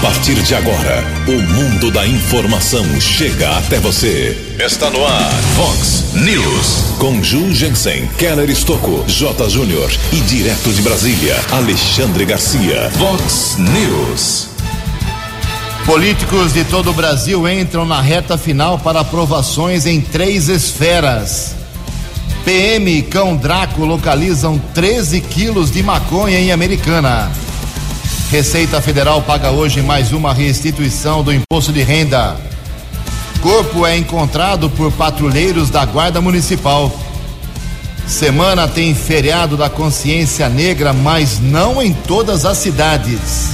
A partir de agora, o mundo da informação chega até você. Está no ar, Fox News. Com Ju Jensen, Keller Estocco, J. Júnior e direto de Brasília, Alexandre Garcia. Fox News. Políticos de todo o Brasil entram na reta final para aprovações em três esferas. PM e Cão Draco localizam 13 quilos de maconha em Americana. Receita Federal paga hoje mais uma restituição do imposto de renda. Corpo é encontrado por patrulheiros da Guarda Municipal. Semana tem feriado da consciência negra, mas não em todas as cidades.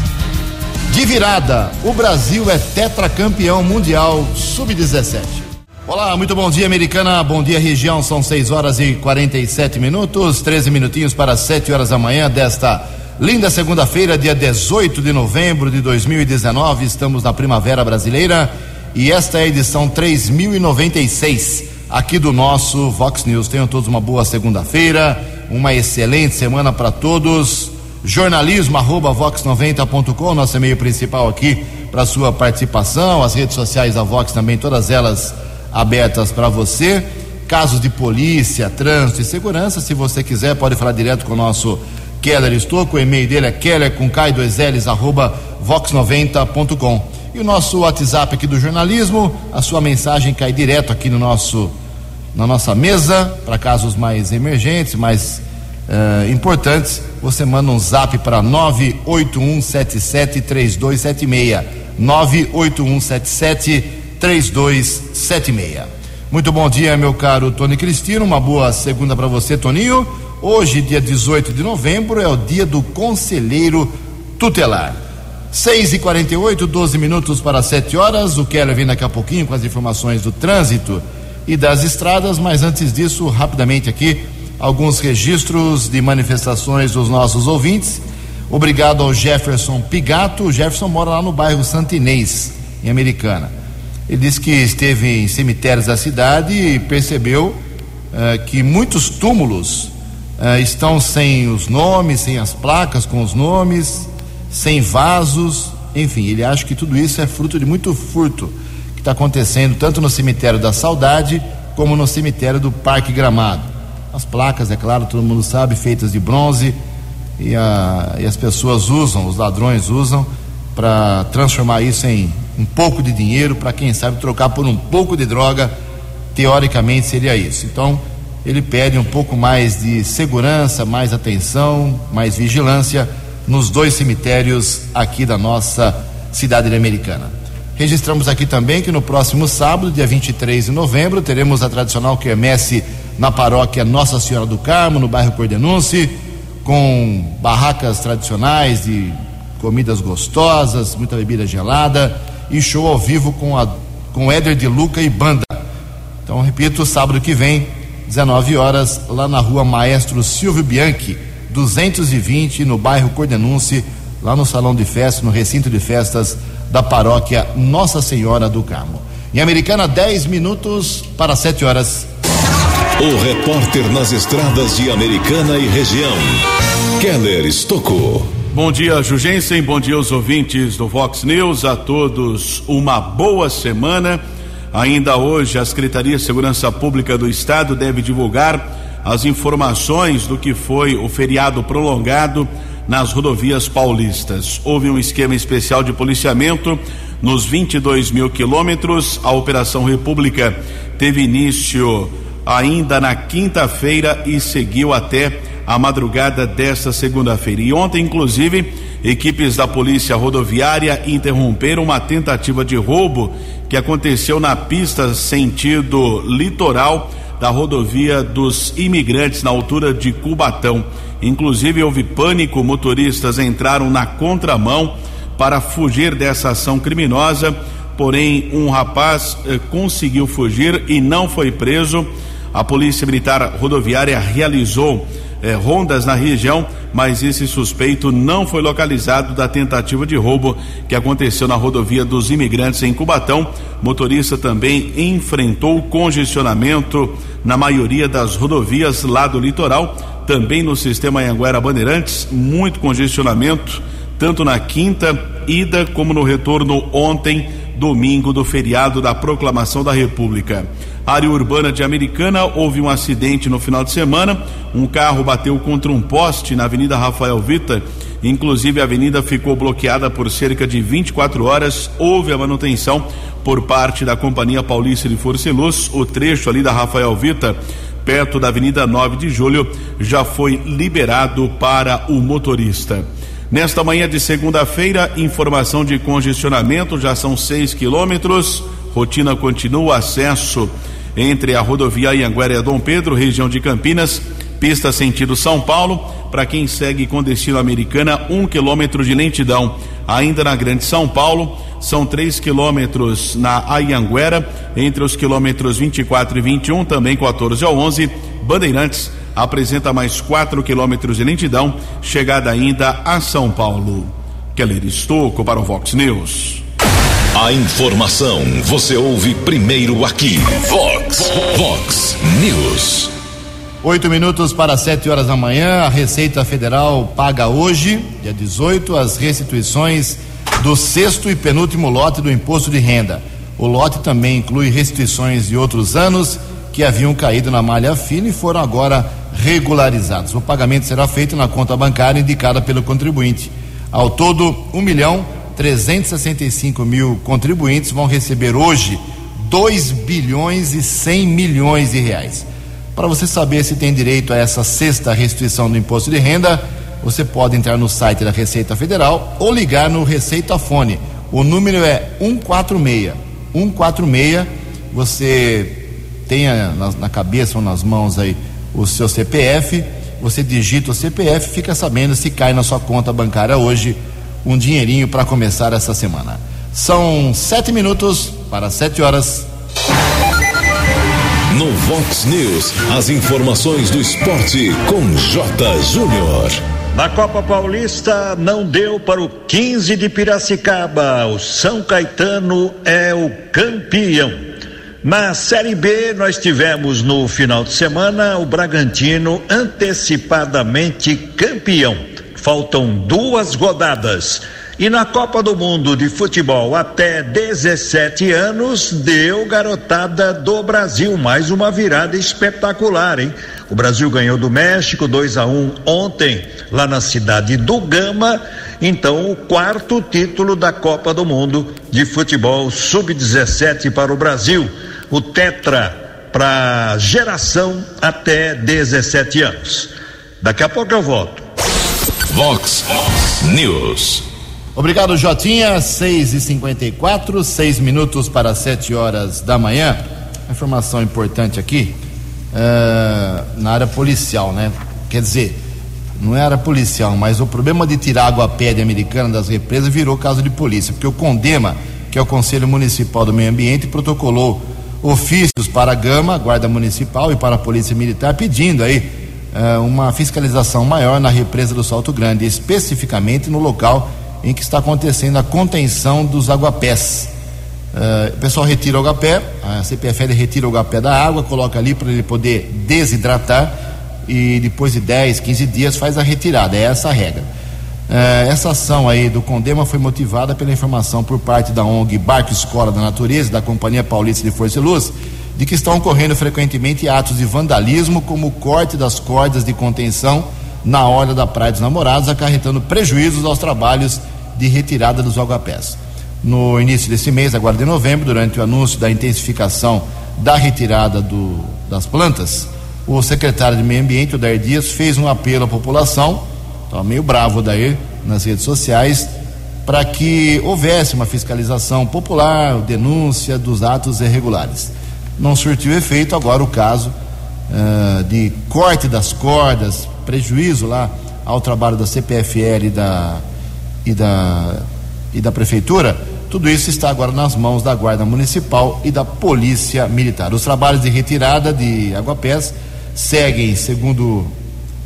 De virada, o Brasil é tetracampeão mundial sub-17. Olá, muito bom dia, americana. Bom dia, região. São 6 horas e 47 minutos, 13 minutinhos para 7 horas da manhã desta Linda segunda-feira, dia 18 de novembro de 2019, estamos na Primavera Brasileira e esta é a edição 3096 aqui do nosso Vox News. Tenham todos uma boa segunda-feira, uma excelente semana para todos. Jornalismo arroba vox90.com, nosso e-mail principal aqui para sua participação. As redes sociais da Vox também, todas elas abertas para você. Casos de polícia, trânsito e segurança, se você quiser, pode falar direto com o nosso Keller Estouco, o e-mail dele é keller com K2Ls, arroba vox90.com. E o nosso WhatsApp aqui do jornalismo, a sua mensagem cai direto aqui no nosso, na nossa mesa, para casos mais emergentes, mais uh, importantes. Você manda um zap para 981773276. 981773276. Muito bom dia, meu caro Tony Cristino. Uma boa segunda para você, Toninho. Hoje, dia 18 de novembro, é o dia do conselheiro tutelar. 6 e 48 12 minutos para 7 horas. O Keller vem daqui a pouquinho com as informações do trânsito e das estradas, mas antes disso, rapidamente aqui, alguns registros de manifestações dos nossos ouvintes. Obrigado ao Jefferson Pigato. O Jefferson mora lá no bairro Santinês, em Americana. Ele disse que esteve em cemitérios da cidade e percebeu uh, que muitos túmulos uh, estão sem os nomes, sem as placas com os nomes, sem vasos, enfim, ele acha que tudo isso é fruto de muito furto que está acontecendo tanto no cemitério da Saudade como no cemitério do Parque Gramado. As placas, é claro, todo mundo sabe, feitas de bronze e, a, e as pessoas usam, os ladrões usam para transformar isso em um pouco de dinheiro, para quem sabe trocar por um pouco de droga, teoricamente seria isso. Então, ele pede um pouco mais de segurança, mais atenção, mais vigilância nos dois cemitérios aqui da nossa cidade americana. Registramos aqui também que no próximo sábado, dia 23 de novembro, teremos a tradicional quermesse na paróquia Nossa Senhora do Carmo, no bairro Cordenunce, com barracas tradicionais de comidas gostosas, muita bebida gelada e show ao vivo com, a, com Éder de Luca e banda. Então, repito, sábado que vem, 19 horas, lá na rua Maestro Silvio Bianchi, 220, no bairro Cordenunce, lá no salão de festa, no recinto de festas da paróquia Nossa Senhora do Carmo. Em Americana, 10 minutos para 7 horas. O repórter nas estradas de Americana e região, Keller Estocou. Bom dia, Jugensen. Bom dia aos ouvintes do Vox News. A todos uma boa semana. Ainda hoje, a Secretaria de Segurança Pública do Estado deve divulgar as informações do que foi o feriado prolongado nas rodovias paulistas. Houve um esquema especial de policiamento nos 22 mil quilômetros. A Operação República teve início ainda na quinta-feira e seguiu até a madrugada desta segunda-feira. E ontem, inclusive, equipes da Polícia Rodoviária interromperam uma tentativa de roubo que aconteceu na pista sentido litoral da rodovia dos imigrantes na altura de Cubatão. Inclusive houve pânico, motoristas entraram na contramão para fugir dessa ação criminosa, porém um rapaz eh, conseguiu fugir e não foi preso. A Polícia Militar Rodoviária realizou eh, rondas na região, mas esse suspeito não foi localizado da tentativa de roubo que aconteceu na rodovia dos imigrantes em Cubatão. Motorista também enfrentou congestionamento na maioria das rodovias lá do litoral, também no sistema Anhanguera Bandeirantes, muito congestionamento, tanto na quinta ida como no retorno ontem, domingo do feriado da proclamação da República. Área urbana de Americana, houve um acidente no final de semana. Um carro bateu contra um poste na Avenida Rafael Vita. Inclusive, a avenida ficou bloqueada por cerca de 24 horas. Houve a manutenção por parte da Companhia Paulista de Força e Luz. O trecho ali da Rafael Vita, perto da Avenida 9 de Julho, já foi liberado para o motorista. Nesta manhã de segunda-feira, informação de congestionamento, já são 6 quilômetros. Rotina continua, acesso entre a rodovia Ianguera e Dom Pedro, região de Campinas, pista sentido São Paulo, para quem segue com destino americana, um quilômetro de lentidão. Ainda na Grande São Paulo, são três quilômetros na Ayanguera, entre os quilômetros 24 e 21, também 14 ao 11. Bandeirantes apresenta mais quatro quilômetros de lentidão, chegada ainda a São Paulo. Keller Estocco para o Vox News. A informação você ouve primeiro aqui. Vox, Vox News. Oito minutos para sete horas da manhã. A Receita Federal paga hoje, dia 18, as restituições do sexto e penúltimo lote do imposto de renda. O lote também inclui restituições de outros anos que haviam caído na malha fina e foram agora regularizados. O pagamento será feito na conta bancária indicada pelo contribuinte. Ao todo, um milhão 365 mil contribuintes vão receber hoje 2 bilhões e 100 milhões de reais. Para você saber se tem direito a essa sexta restituição do imposto de renda, você pode entrar no site da Receita Federal ou ligar no Receita Fone. O número é 146. 146. Você tenha na, cabeça ou nas mãos aí o seu CPF. Você digita o CPF, fica sabendo se cai na sua conta bancária hoje um dinheirinho para começar essa semana. São sete minutos para sete horas. No Vox News, as informações do esporte com J. Júnior. Na Copa Paulista não deu para o 15 de Piracicaba. O São Caetano é o campeão. Na Série B, nós tivemos no final de semana o Bragantino antecipadamente campeão Faltam duas rodadas. E na Copa do Mundo de Futebol até 17 anos, deu garotada do Brasil. Mais uma virada espetacular, hein? O Brasil ganhou do México 2 a 1 um, ontem, lá na cidade do Gama. Então, o quarto título da Copa do Mundo de Futebol Sub-17 para o Brasil. O Tetra para geração até 17 anos. Daqui a pouco eu volto. Vox News. Obrigado, Jotinha. 6 e 54 seis minutos para 7 horas da manhã. Informação importante aqui uh, na área policial, né? Quer dizer, não era policial, mas o problema de tirar água a pé de americana das represas virou caso de polícia, porque o Condema, que é o Conselho Municipal do Meio Ambiente, protocolou ofícios para a Gama, Guarda Municipal e para a Polícia Militar, pedindo aí uh, uma fiscalização maior na represa do Salto Grande, especificamente no local em que está acontecendo a contenção dos aguapés. Uh, o pessoal retira o agapé, a CPFL retira o agapé da água, coloca ali para ele poder desidratar e depois de 10, 15 dias faz a retirada. É essa a regra. Uh, essa ação aí do Condema foi motivada pela informação por parte da ONG Barco Escola da Natureza, da Companhia Paulista de Força e Luz, de que estão ocorrendo frequentemente atos de vandalismo, como o corte das cordas de contenção na orla da Praia dos Namorados, acarretando prejuízos aos trabalhos de retirada dos algapés. No início desse mês, agora de novembro, durante o anúncio da intensificação da retirada do, das plantas, o secretário de Meio Ambiente, o Dair Dias, fez um apelo à população, estava meio bravo Dair nas redes sociais, para que houvesse uma fiscalização popular, denúncia dos atos irregulares não surtiu efeito. Agora o caso uh, de corte das cordas, prejuízo lá ao trabalho da CPFL e da, e da, e da Prefeitura, tudo isso está agora nas mãos da Guarda Municipal e da Polícia Militar. Os trabalhos de retirada de aguapés seguem, segundo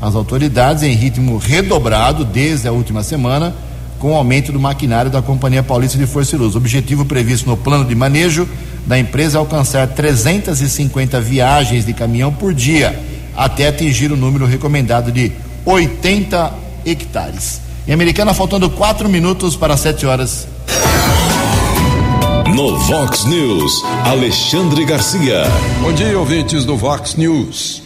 as autoridades, em ritmo redobrado desde a última semana, com o aumento do maquinário da Companhia Paulista de Força e Luz. Objetivo previsto no plano de manejo da empresa alcançar 350 viagens de caminhão por dia, até atingir o número recomendado de 80 hectares. Em Americana, faltando quatro minutos para sete horas. No Vox News, Alexandre Garcia. Bom dia, ouvintes do Vox News.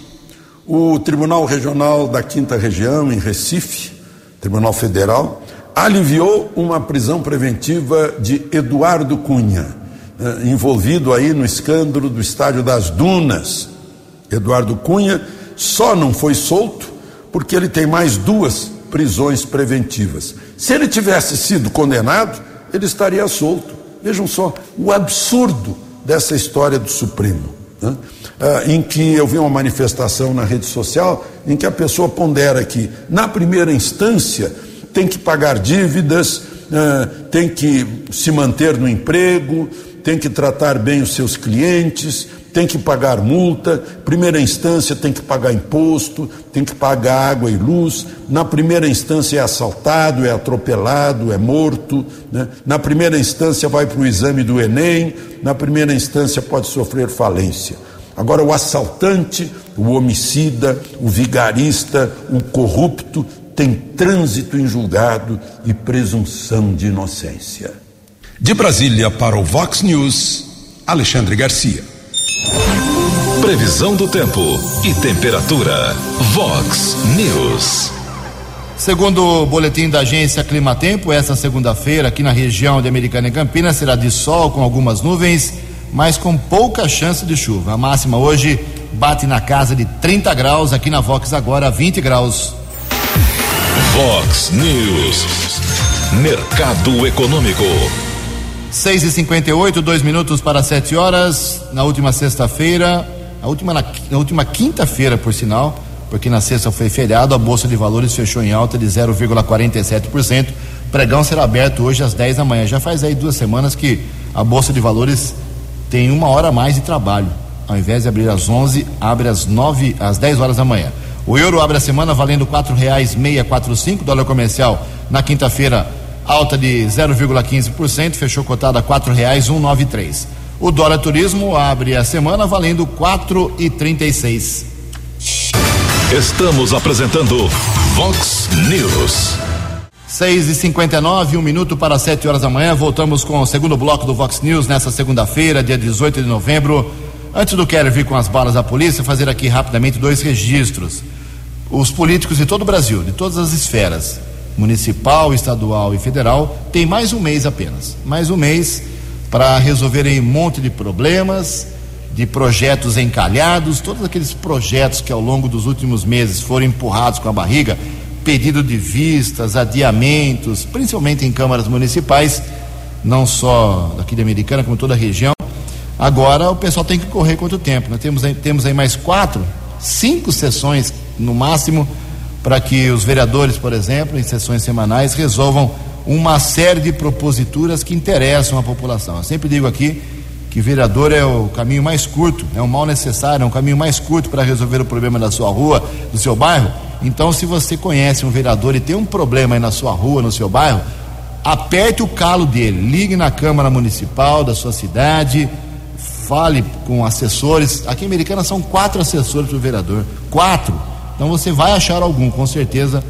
O Tribunal Regional da Quinta Região, em Recife, Tribunal Federal, aliviou uma prisão preventiva de Eduardo Cunha, envolvido aí no escândalo do Estádio das Dunas. Eduardo Cunha só não foi solto porque ele tem mais duas prisões preventivas. Se ele tivesse sido condenado, ele estaria solto. Vejam só o absurdo dessa história do Supremo. Né? Ah, em que eu vi uma manifestação na rede social em que a pessoa pondera que, na primeira instância, tem que pagar dívidas, ah, tem que se manter no emprego, tem que tratar bem os seus clientes, tem que pagar multa, primeira instância tem que pagar imposto, tem que pagar água e luz, na primeira instância é assaltado, é atropelado, é morto, né? na primeira instância vai para o exame do Enem, na primeira instância pode sofrer falência. Agora, o assaltante, o homicida, o vigarista, o corrupto tem trânsito em julgado e presunção de inocência. De Brasília para o Vox News, Alexandre Garcia. Previsão do tempo e temperatura. Vox News. Segundo o boletim da agência Climatempo, esta segunda-feira aqui na região de Americana e Campinas será de sol com algumas nuvens, mas com pouca chance de chuva. A máxima hoje bate na casa de 30 graus, aqui na Vox agora 20 graus. Vox News. Mercado Econômico. 6 e 58 dois minutos para 7 horas. Na última sexta-feira, na última, na, na última quinta-feira, por sinal, porque na sexta foi feriado, a Bolsa de Valores fechou em alta de 0,47%. Pregão será aberto hoje às 10 da manhã. Já faz aí duas semanas que a Bolsa de Valores tem uma hora a mais de trabalho. Ao invés de abrir às 11, abre às 9, às 10 horas da manhã. O euro abre a semana valendo e cinco, dólar comercial na quinta-feira alta de 0,15%, fechou cotado a quatro reais um nove três. O dólar turismo abre a semana valendo quatro e trinta e seis. Estamos apresentando Vox News. 6 e 59 um minuto para 7 horas da manhã. Voltamos com o segundo bloco do Vox News nessa segunda-feira, dia 18 de novembro. Antes do Keller vir com as balas da polícia, fazer aqui rapidamente dois registros. Os políticos de todo o Brasil, de todas as esferas, municipal, estadual e federal, tem mais um mês apenas. Mais um mês para resolverem um monte de problemas, de projetos encalhados, todos aqueles projetos que ao longo dos últimos meses foram empurrados com a barriga, pedido de vistas, adiamentos, principalmente em câmaras municipais, não só daqui da Americana, como toda a região. Agora o pessoal tem que correr quanto tempo? Nós temos aí, temos aí mais quatro, cinco sessões no máximo para que os vereadores, por exemplo, em sessões semanais, resolvam uma série de proposituras que interessam a população. Eu sempre digo aqui que vereador é o caminho mais curto, é um mal necessário, é um caminho mais curto para resolver o problema da sua rua, do seu bairro. Então, se você conhece um vereador e tem um problema aí na sua rua, no seu bairro, aperte o calo dele, ligue na Câmara Municipal da sua cidade, fale com assessores. Aqui em Americana são quatro assessores para o vereador. Quatro então você vai achar algum, com certeza,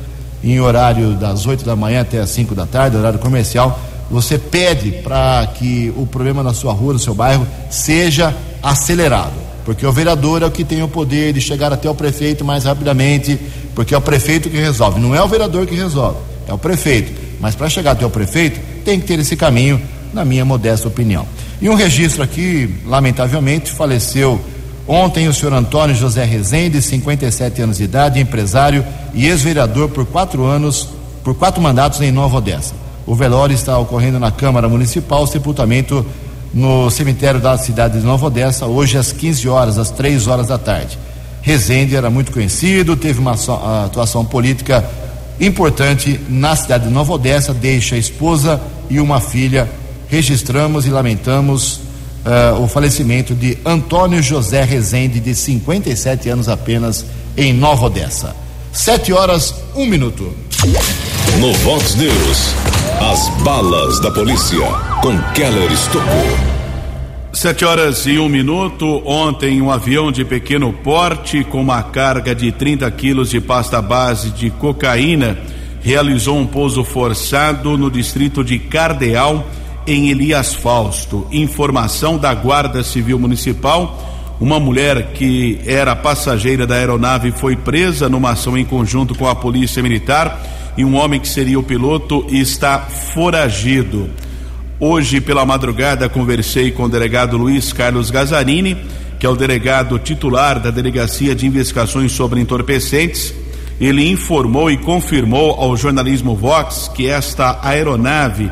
em horário das 8 da manhã até as 5 da tarde, horário comercial. Você pede para que o problema na sua rua, no seu bairro, seja acelerado. Porque o vereador é o que tem o poder de chegar até o prefeito mais rapidamente, porque é o prefeito que resolve. Não é o vereador que resolve, é o prefeito. Mas para chegar até o prefeito, tem que ter esse caminho, na minha modesta opinião. E um registro aqui, lamentavelmente, faleceu Ontem, o senhor Antônio José Rezende, 57 anos de idade, empresário e ex-vereador por quatro anos, por quatro mandatos em Nova Odessa. O velório está ocorrendo na Câmara Municipal, sepultamento no cemitério da cidade de Nova Odessa, hoje às 15 horas, às 3 horas da tarde. Rezende era muito conhecido, teve uma atuação política importante na cidade de Nova Odessa, deixa a esposa e uma filha. Registramos e lamentamos uh, o falecimento de Antônio José Rezende, de 57 anos apenas, em Nova Odessa. Sete horas, um minuto. No Vox News, as balas da polícia com Keller Estocou. Sete horas e um minuto. Ontem, um avião de pequeno porte com uma carga de 30 quilos de pasta base de cocaína realizou um pouso forçado no distrito de Cardeal, em Elias Fausto. Informação da Guarda Civil Municipal. Uma mulher que era passageira da aeronave foi presa numa ação em conjunto com a Polícia Militar e um homem que seria o piloto está foragido. Hoje, pela madrugada, conversei com o delegado Luiz Carlos Gazarini, que é o delegado titular da Delegacia de Investigações sobre Entorpecentes. Ele informou e confirmou ao jornalismo Vox que esta aeronave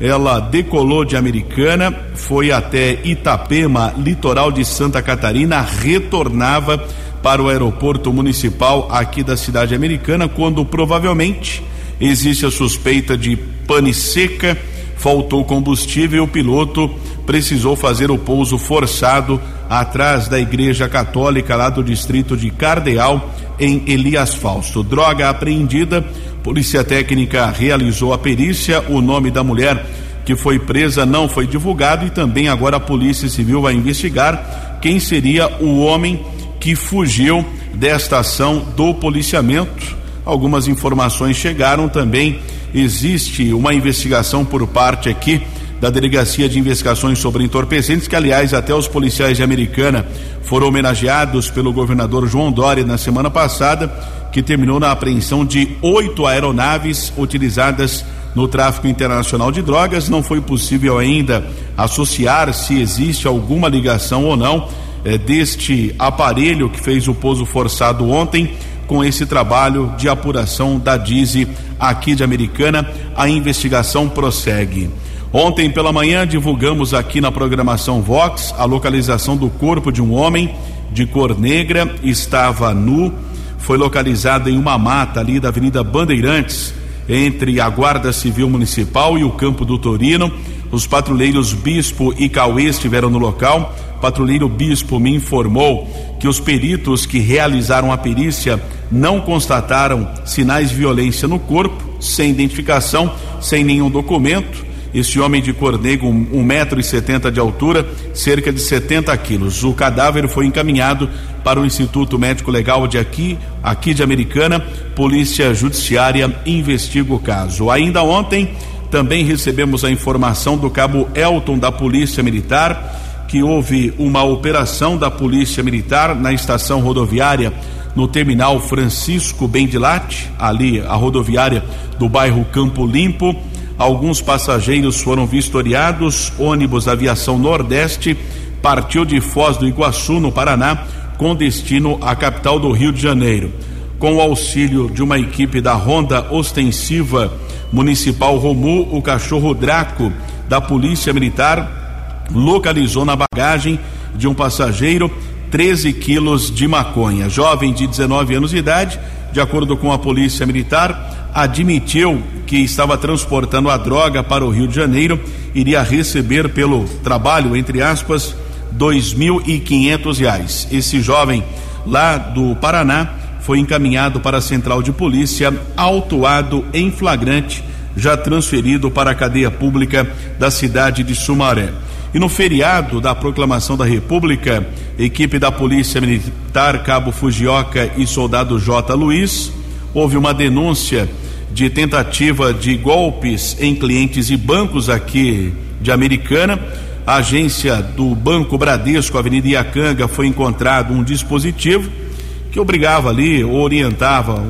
ela decolou de Americana, foi até Itapema, litoral de Santa Catarina, retornava para o aeroporto municipal aqui da cidade americana, quando provavelmente existe a suspeita de pane seca, faltou combustível e o piloto precisou fazer o pouso forçado atrás da Igreja Católica lá do distrito de Cardeal, em Elias Fausto. Droga apreendida Polícia Técnica realizou a perícia. O nome da mulher que foi presa não foi divulgado e também agora a Polícia Civil vai investigar quem seria o homem que fugiu desta ação do policiamento. Algumas informações chegaram também. Existe uma investigação por parte aqui da Delegacia de Investigações sobre Entorpecentes, que, aliás, até os policiais de Americana foram homenageados pelo governador João Dória na semana passada, que terminou na apreensão de oito aeronaves utilizadas no tráfico internacional de drogas. Não foi possível ainda associar se existe alguma ligação ou não eh, deste aparelho que fez o pouso forçado ontem com esse trabalho de apuração da DIZI aqui de Americana. A investigação prossegue. Ontem pela manhã divulgamos aqui na programação Vox a localização do corpo de um homem de cor negra, estava nu, foi localizado em uma mata ali da Avenida Bandeirantes, entre a Guarda Civil Municipal e o Campo do Torino. Os patrulheiros Bispo e Cauê estiveram no local. Patrulheiro Bispo me informou que os peritos que realizaram a perícia não constataram sinais de violência no corpo, sem identificação, sem nenhum documento esse homem de cor negra, metro e setenta de altura, cerca de 70 quilos. O cadáver foi encaminhado para o Instituto Médico Legal de aqui, aqui de Americana. Polícia Judiciária investiga o caso. Ainda ontem também recebemos a informação do cabo Elton da Polícia Militar que houve uma operação da Polícia Militar na estação rodoviária no terminal Francisco Bendilate, ali a rodoviária do bairro Campo Limpo. Alguns passageiros foram vistoriados. Ônibus Aviação Nordeste partiu de Foz do Iguaçu, no Paraná, com destino à capital do Rio de Janeiro. Com o auxílio de uma equipe da Ronda Ostensiva Municipal Romu, o cachorro Draco da Polícia Militar localizou na bagagem de um passageiro 13 quilos de maconha. Jovem de 19 anos de idade, de acordo com a Polícia Militar, admitiu que estava transportando a droga para o Rio de Janeiro, iria receber pelo trabalho, entre aspas, dois mil e quinhentos reais. Esse jovem lá do Paraná foi encaminhado para a central de polícia, autuado em flagrante, já transferido para a cadeia pública da cidade de Sumaré. E no feriado da proclamação da República, equipe da Polícia Militar, Cabo Fujioka e soldado J. Luiz, houve uma denúncia de tentativa de golpes em clientes e bancos aqui de Americana. A agência do Banco Bradesco, Avenida Iacanga, foi encontrado um dispositivo que obrigava ali, orientava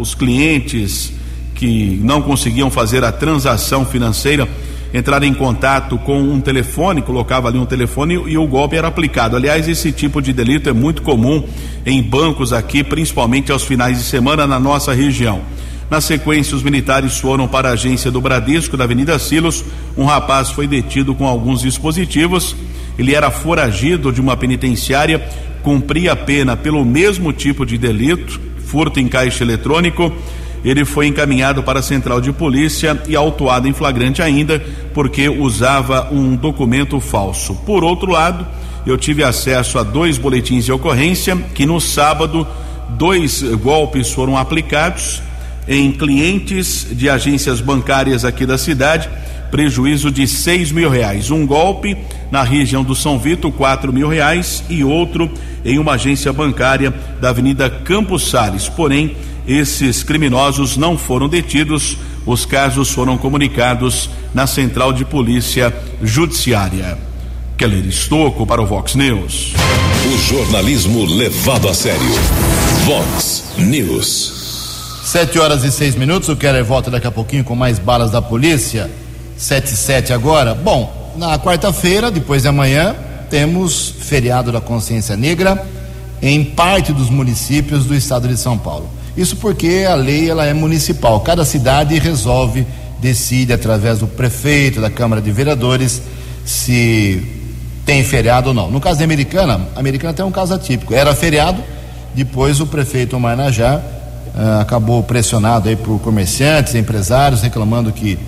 os clientes que não conseguiam fazer a transação financeira entrar em contato com um telefone, colocava ali um telefone e, o golpe era aplicado. Aliás, esse tipo de delito é muito comum em bancos aqui, principalmente aos finais de semana na nossa região. Na sequência, os militares foram para a agência do Bradesco, da Avenida Silos. Um rapaz foi detido com alguns dispositivos. Ele era foragido de uma penitenciária, cumpria a pena pelo mesmo tipo de delito, furto em caixa eletrônico. Ele foi encaminhado para a central de polícia e autuado em flagrante ainda, porque usava um documento falso. Por outro lado, eu tive acesso a dois boletins de ocorrência que no sábado dois golpes foram aplicados em clientes de agências bancárias aqui da cidade, prejuízo de seis mil reais. Um golpe na região do São Vito, quatro mil reais, e outro em uma agência bancária da Avenida Campos Sales. Porém, esses criminosos não foram detidos. Os casos foram comunicados na Central de Polícia Judiciária. Keller Estocco para o Vox News. O jornalismo levado a sério. Vox News. Sete horas e seis minutos. O Keller volta daqui a pouquinho com mais balas da polícia. Sete e sete agora. Bom, na quarta-feira, depois de amanhã, temos feriado da consciência negra em parte dos municípios do estado de São Paulo. Isso porque a lei ela é municipal. Cada cidade resolve, decide através do prefeito, da Câmara de Vereadores, se tem feriado ou não. No caso da Americana, a Americana tem um caso atípico. Era feriado, depois o prefeito Marnajá uh, acabou pressionado aí por comerciantes, empresários, reclamando que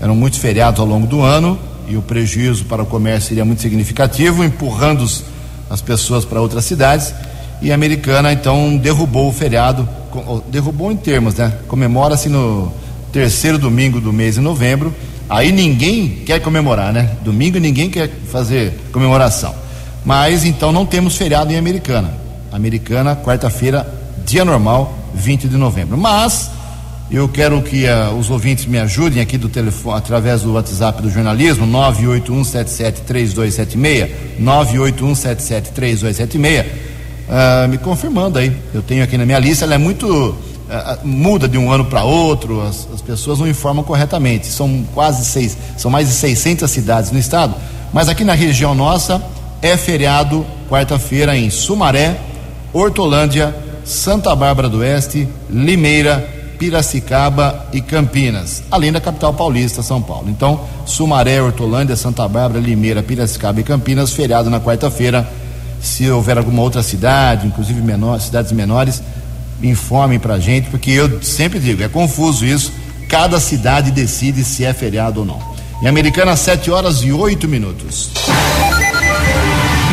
eram muitos feriados ao longo do ano e o prejuízo para o comércio seria muito significativo, empurrando as pessoas para outras cidades. E Americana então derrubou o feriado, derrubou em termos, né? Comemora-se no terceiro domingo do mês de novembro Aí ninguém quer comemorar, né? Domingo ninguém quer fazer comemoração. Mas então não temos feriado em Americana. Americana, quarta-feira, dia normal, 20 de novembro. Mas eu quero que uh, os ouvintes me ajudem aqui do telefone, através do WhatsApp do jornalismo, 981773276, 981773276, uh, me confirmando aí. Eu tenho aqui na minha lista, ela é muito muda de um ano para outro, as, as, pessoas não informam corretamente. São quase seis, são mais de 600 cidades no estado, mas aqui na região nossa é feriado quarta-feira em Sumaré, Hortolândia, Santa Bárbara do Oeste, Limeira, Piracicaba e Campinas, além da capital paulista, São Paulo. Então, Sumaré, Hortolândia, Santa Bárbara, Limeira, Piracicaba e Campinas, feriado na quarta-feira. Se houver alguma outra cidade, inclusive menor, cidades menores, informem para a gente, porque eu sempre digo, é confuso isso. Cada cidade decide se é feriado ou não. Em Americana, 7 horas e 8 minutos.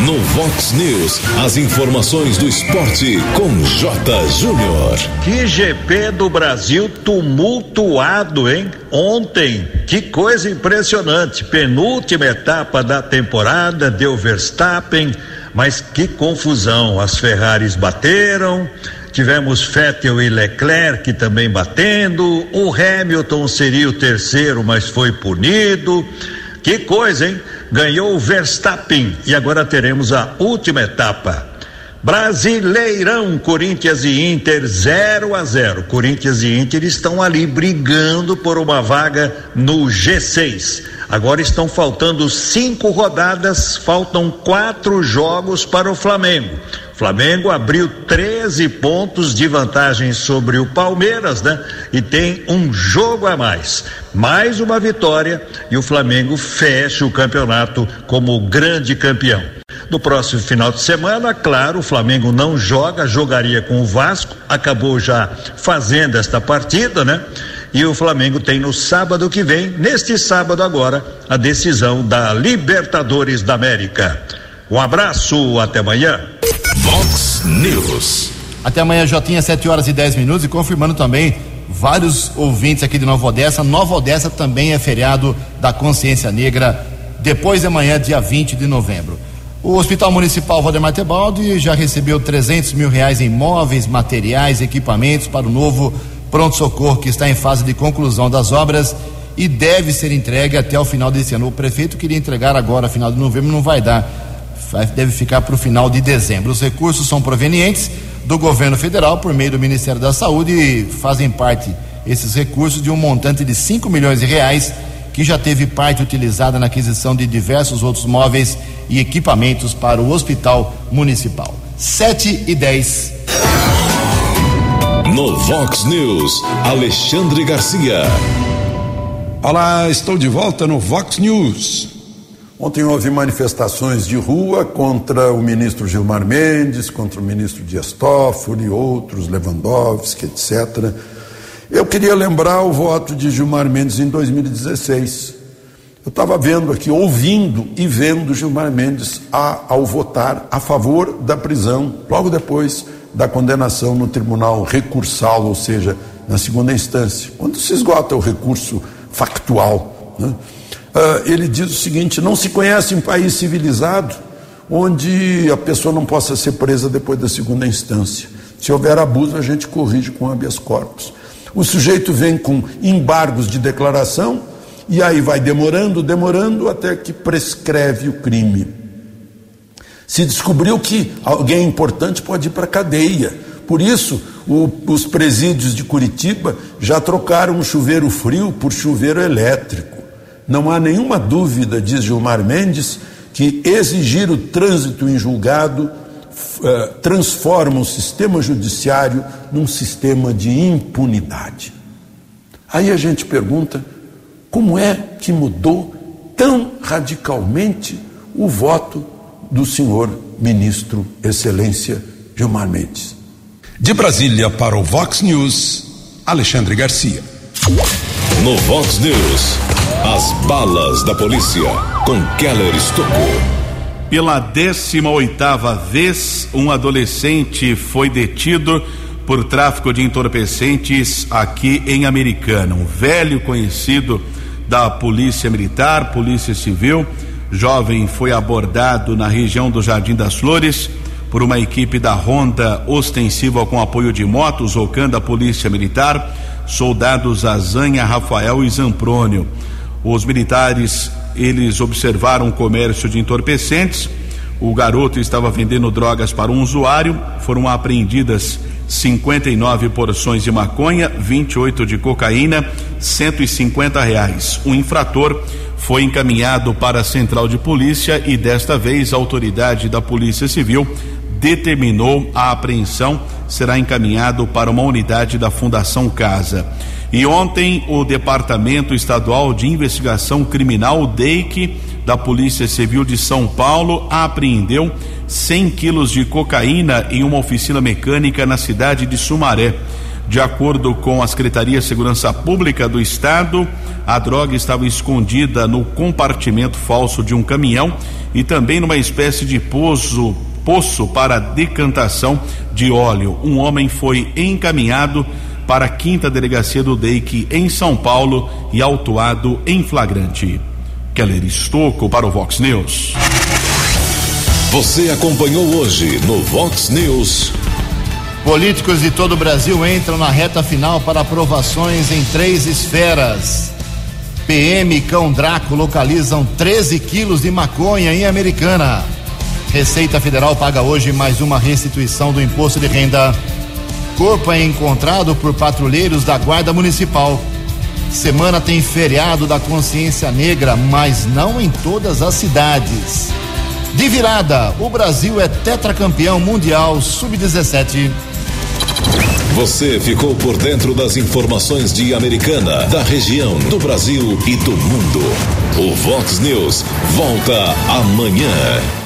No Vox News, as informações do esporte com J. Júnior. Que GP do Brasil tumultuado, hein? Ontem, que coisa impressionante. Penúltima etapa da temporada, deu Verstappen, mas que confusão. As Ferraris bateram, Tivemos Vettel e Leclerc também batendo. O Hamilton seria o terceiro, mas foi punido. Que coisa, hein? Ganhou o Verstappen e agora teremos a última etapa. Brasileirão, Corinthians e Inter 0 a 0. Corinthians e Inter estão ali brigando por uma vaga no G6. Agora estão faltando cinco rodadas, faltam quatro jogos para o Flamengo. Flamengo abriu 13 pontos de vantagem sobre o Palmeiras, né? E tem um jogo a mais. Mais uma vitória e o Flamengo fecha o campeonato como grande campeão. No próximo final de semana, claro, o Flamengo não joga, jogaria com o Vasco, acabou já fazendo esta partida, né? E o Flamengo tem no sábado que vem, neste sábado agora, a decisão da Libertadores da América. Um abraço, até amanhã. Vox News. Até amanhã, Jotinha, 7 horas e 10 minutos. E confirmando também vários ouvintes aqui de Nova Odessa. Nova Odessa também é feriado da consciência negra depois de amanhã, dia 20 de novembro. O Hospital Municipal Valdemar Tebaldi já recebeu 300 mil reais em móveis, materiais, equipamentos para o novo pronto-socorro que está em fase de conclusão das obras e deve ser entregue até o final desse ano. O prefeito queria entregar agora, final de novembro, não vai dar deve ficar para o final de dezembro. Os recursos são provenientes do governo federal por meio do Ministério da Saúde e fazem parte esses recursos de um montante de 5 milhões de reais que já teve parte utilizada na aquisição de diversos outros móveis e equipamentos para o Hospital Municipal. 7 e 10. No Vox News, Alexandre Garcia. Olá, estou de volta no Vox News. Ontem houve manifestações de rua contra o ministro Gilmar Mendes, contra o ministro Dias Toffoli, outros, Lewandowski, etc. Eu queria lembrar o voto de Gilmar Mendes em 2016. Eu estava vendo aqui, ouvindo e vendo Gilmar Mendes a, ao votar a favor da prisão, logo depois da condenação no tribunal recursal, ou seja, na segunda instância, quando se esgota o recurso factual. Né? uh, ele diz o seguinte: não se conhece um país civilizado onde a pessoa não possa ser presa depois da segunda instância. Se houver abuso, a gente corrige com habeas corpus. O sujeito vem com embargos de declaração e aí vai demorando, demorando até que prescreve o crime. Se descobriu que alguém importante pode ir para a cadeia. Por isso, o, os presídios de Curitiba já trocaram o chuveiro frio por chuveiro elétrico. Não há nenhuma dúvida, diz Gilmar Mendes, que exigir o trânsito em julgado uh, transforma o sistema judiciário num sistema de impunidade. Aí a gente pergunta como é que mudou tão radicalmente o voto do senhor ministro Excelência Gilmar Mendes. De Brasília para o Vox News, Alexandre Garcia. No Vox News, as balas da polícia com Keller Estocou. Pela 18 oitava vez, um adolescente foi detido por tráfico de entorpecentes aqui em Americana. Um velho conhecido da Polícia Militar, Polícia Civil. Jovem foi abordado na região do Jardim das Flores por uma equipe da Ronda Ostensiva com apoio de motos, Ocan da Polícia Militar, soldados Azanha, Rafael e Zamprônio. Os militares, eles observaram o comércio de entorpecentes. O garoto estava vendendo drogas para um usuário. Foram apreendidas 59 porções de maconha, 28 de cocaína, 150 reais. O infrator foi encaminhado para a central de polícia e desta vez a autoridade da Polícia Civil determinou a apreensão, será encaminhado para uma unidade da Fundação Casa. E ontem o Departamento Estadual de Investigação Criminal, o DEIC, da Polícia Civil de São Paulo, apreendeu 100 quilos de cocaína em uma oficina mecânica na cidade de Sumaré. De acordo com a Secretaria de Segurança Pública do Estado, a droga estava escondida no compartimento falso de um caminhão e também numa espécie de poço poço para decantação de óleo. Um homem foi encaminhado para a quinta delegacia do DEIC em São Paulo e autuado em flagrante. Keller Estocco para o Vox News. Você acompanhou hoje no Vox News. Políticos de todo o Brasil entram na reta final para aprovações em três esferas. PM e Cão Draco localizam 13 quilos de maconha em Americana. Receita Federal paga hoje mais uma restituição do imposto de renda. Corpo é encontrado por patrulheiros da Guarda Municipal. Semana tem feriado da consciência negra, mas não em todas as cidades. De virada, o Brasil é tetracampeão mundial sub-17. Você ficou por dentro das informações de Americana, da região, do Brasil e do mundo. O Vox News volta amanhã.